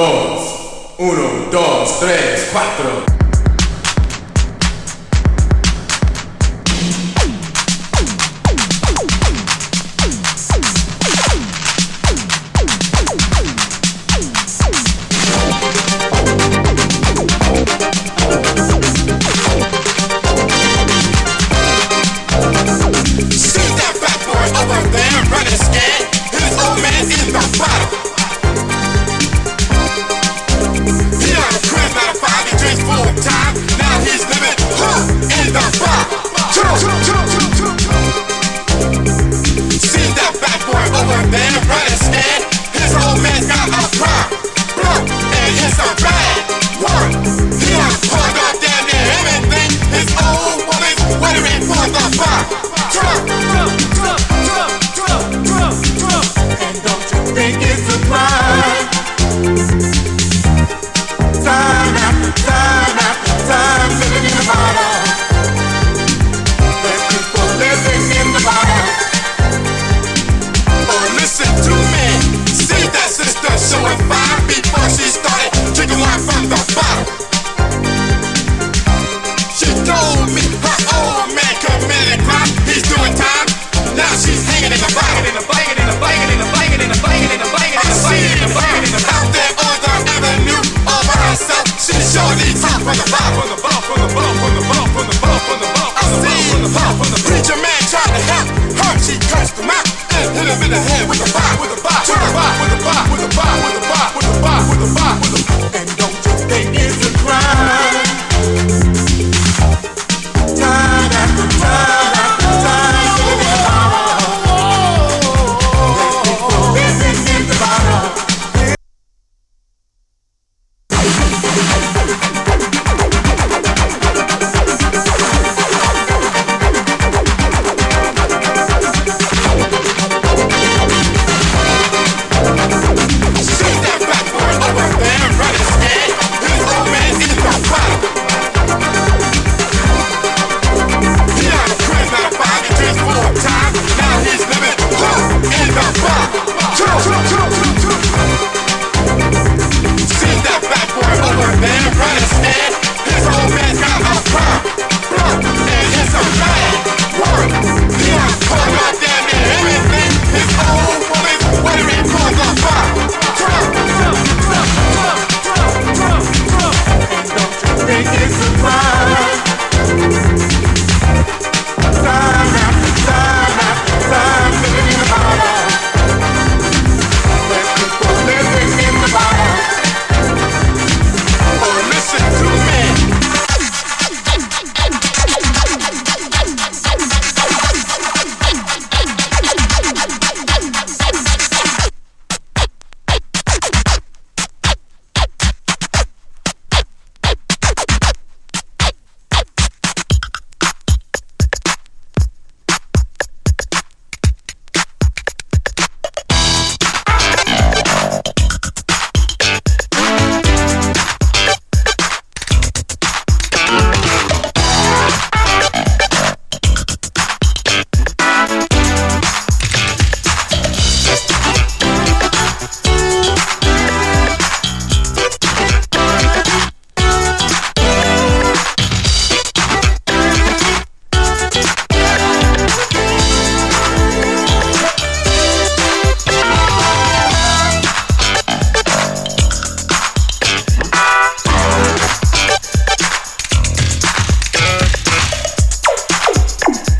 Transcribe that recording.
dos, uno, dos, tres, cuatro. the preacher man tried to help her she cursed him out